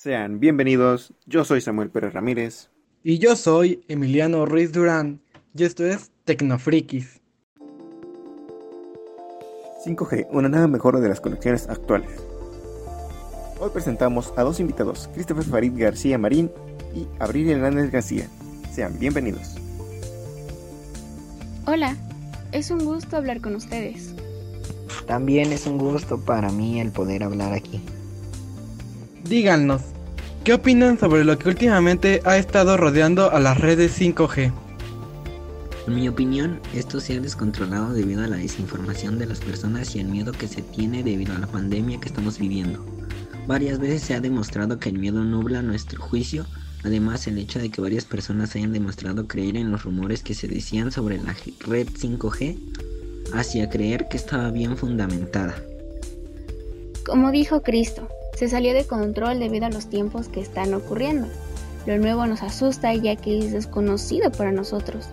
Sean bienvenidos, yo soy Samuel Pérez Ramírez. Y yo soy Emiliano Ruiz Durán, y esto es Tecnofrikis. 5G, una nueva mejora de las conexiones actuales. Hoy presentamos a dos invitados, Christopher Farid García Marín y Abril Hernández García. Sean bienvenidos. Hola, es un gusto hablar con ustedes. También es un gusto para mí el poder hablar aquí. Díganos, ¿qué opinan sobre lo que últimamente ha estado rodeando a las redes 5G? En mi opinión, esto se ha descontrolado debido a la desinformación de las personas y el miedo que se tiene debido a la pandemia que estamos viviendo. Varias veces se ha demostrado que el miedo nubla nuestro juicio, además el hecho de que varias personas hayan demostrado creer en los rumores que se decían sobre la red 5G hacia creer que estaba bien fundamentada. Como dijo Cristo, se salió de control debido a los tiempos que están ocurriendo. Lo nuevo nos asusta ya que es desconocido para nosotros.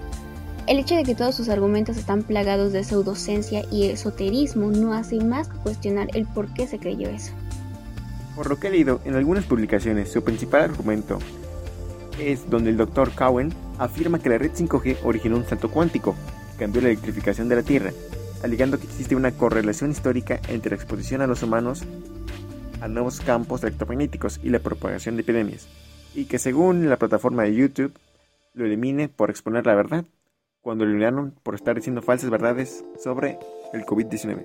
El hecho de que todos sus argumentos están plagados de pseudocencia y esoterismo no hace más que cuestionar el por qué se creyó eso. Por lo que he leído en algunas publicaciones, su principal argumento es donde el Dr. Cowen afirma que la red 5G originó un salto cuántico, cambió la electrificación de la Tierra, alegando que existe una correlación histórica entre la exposición a los humanos a nuevos campos electromagnéticos y la propagación de epidemias, y que según la plataforma de YouTube lo elimine por exponer la verdad, cuando lo eliminaron por estar diciendo falsas verdades sobre el COVID-19.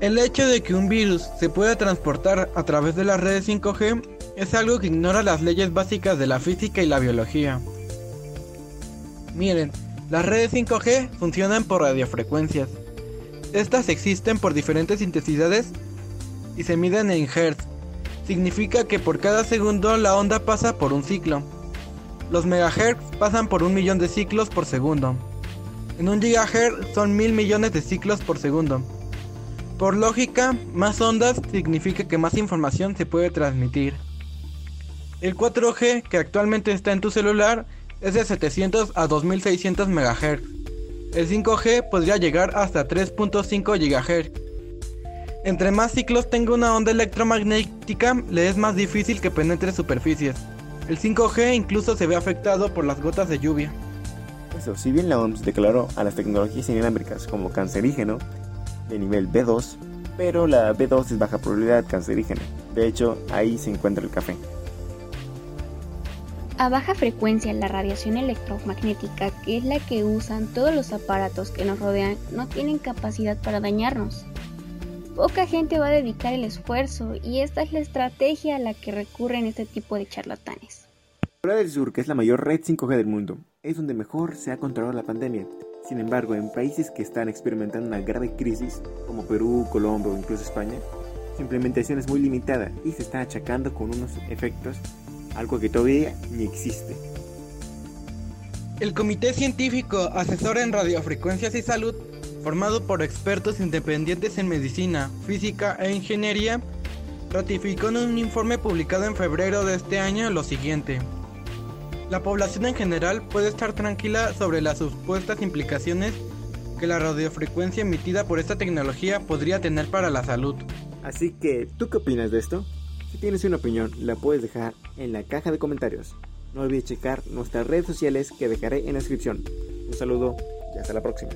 El hecho de que un virus se pueda transportar a través de las redes 5G es algo que ignora las leyes básicas de la física y la biología. Miren, las redes 5G funcionan por radiofrecuencias. Estas existen por diferentes intensidades y se miden en Hertz. Significa que por cada segundo la onda pasa por un ciclo. Los megahertz pasan por un millón de ciclos por segundo. En un gigahertz son mil millones de ciclos por segundo. Por lógica, más ondas significa que más información se puede transmitir. El 4G que actualmente está en tu celular es de 700 a 2600 MHz. El 5G podría llegar hasta 3.5 GHz. Entre más ciclos tenga una onda electromagnética, le es más difícil que penetre superficies. El 5G incluso se ve afectado por las gotas de lluvia. Eso, si bien la OMS declaró a las tecnologías inalámbricas como cancerígeno de nivel B2, pero la B2 es baja probabilidad cancerígena. De hecho, ahí se encuentra el café. A baja frecuencia, la radiación electromagnética, que es la que usan todos los aparatos que nos rodean, no tienen capacidad para dañarnos. Poca gente va a dedicar el esfuerzo y esta es la estrategia a la que recurren este tipo de charlatanes. Corea del Sur, que es la mayor red 5G del mundo, es donde mejor se ha controlado la pandemia. Sin embargo, en países que están experimentando una grave crisis, como Perú, Colombia o incluso España, su implementación es muy limitada y se está achacando con unos efectos, algo que todavía ni existe. El Comité Científico Asesor en Radiofrecuencias y Salud, formado por expertos independientes en medicina, física e ingeniería, ratificó en un informe publicado en febrero de este año lo siguiente. La población en general puede estar tranquila sobre las supuestas implicaciones que la radiofrecuencia emitida por esta tecnología podría tener para la salud. Así que, ¿tú qué opinas de esto? Si tienes una opinión, la puedes dejar en la caja de comentarios. No olvides checar nuestras redes sociales que dejaré en la descripción. Un saludo y hasta la próxima.